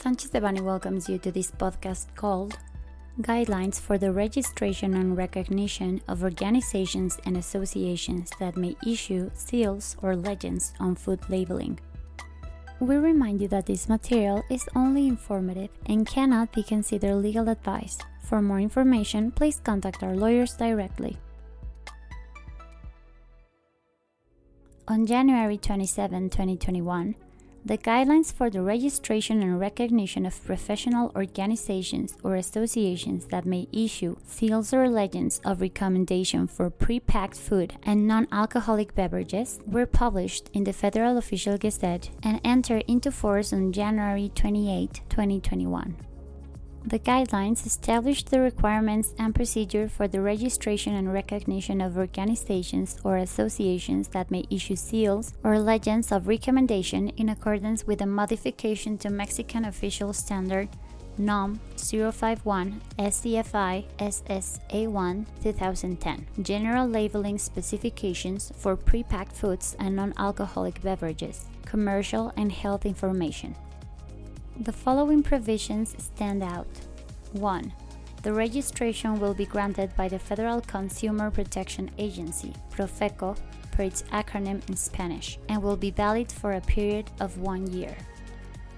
Sanchez Devanny welcomes you to this podcast called Guidelines for the Registration and Recognition of Organizations and Associations that may issue seals or legends on food labeling. We remind you that this material is only informative and cannot be considered legal advice. For more information, please contact our lawyers directly. On January 27, 2021, the guidelines for the registration and recognition of professional organizations or associations that may issue seals or legends of recommendation for pre-packed food and non-alcoholic beverages were published in the Federal Official Gazette and entered into force on January 28, 2021. The guidelines establish the requirements and procedure for the registration and recognition of organizations or associations that may issue seals or legends of recommendation in accordance with the modification to Mexican Official Standard NOM 051 SCFI SSA1 2010 General Labeling Specifications for Prepacked Foods and Non Alcoholic Beverages, Commercial and Health Information. The following provisions stand out. 1. The registration will be granted by the Federal Consumer Protection Agency, Profeco, per its acronym in Spanish, and will be valid for a period of one year.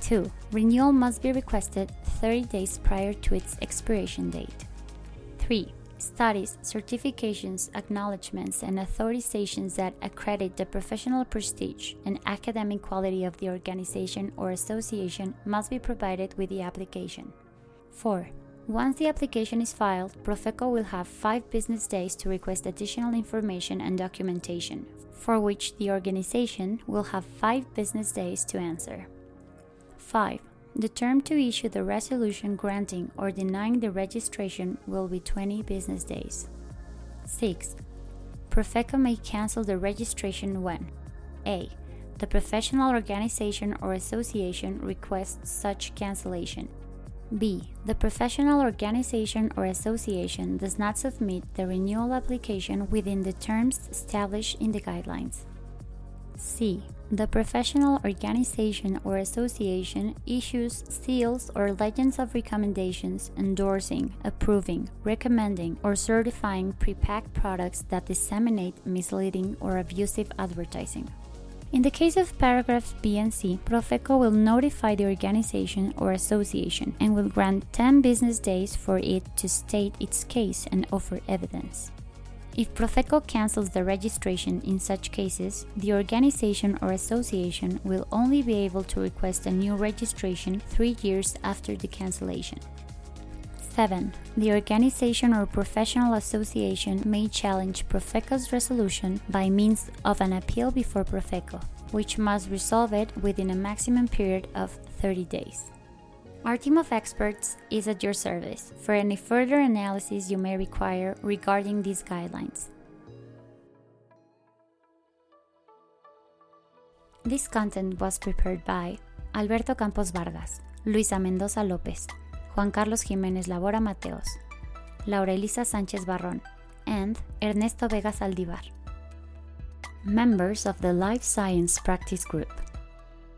2. Renewal must be requested 30 days prior to its expiration date. 3 studies, certifications, acknowledgments, and authorizations that accredit the professional prestige and academic quality of the organization or association must be provided with the application. 4. Once the application is filed, Profeco will have five business days to request additional information and documentation, for which the organization will have five business days to answer. 5. The term to issue the resolution granting or denying the registration will be 20 business days. 6. Profeco may cancel the registration when A. The professional organization or association requests such cancellation. B. The professional organization or association does not submit the renewal application within the terms established in the guidelines. C. The professional organization or association issues seals or legends of recommendations endorsing, approving, recommending, or certifying prepacked products that disseminate misleading or abusive advertising. In the case of paragraphs B and C, Profeco will notify the organization or association and will grant 10 business days for it to state its case and offer evidence. If Profeco cancels the registration in such cases, the organization or association will only be able to request a new registration three years after the cancellation. 7. The organization or professional association may challenge Profeco's resolution by means of an appeal before Profeco, which must resolve it within a maximum period of 30 days. Our team of experts is at your service for any further analysis you may require regarding these guidelines. This content was prepared by Alberto Campos Vargas, Luisa Mendoza Lopez, Juan Carlos Jiménez Labora Mateos, Laura Elisa Sánchez Barrón, and Ernesto Vega Saldivar. Members of the Life Science Practice Group.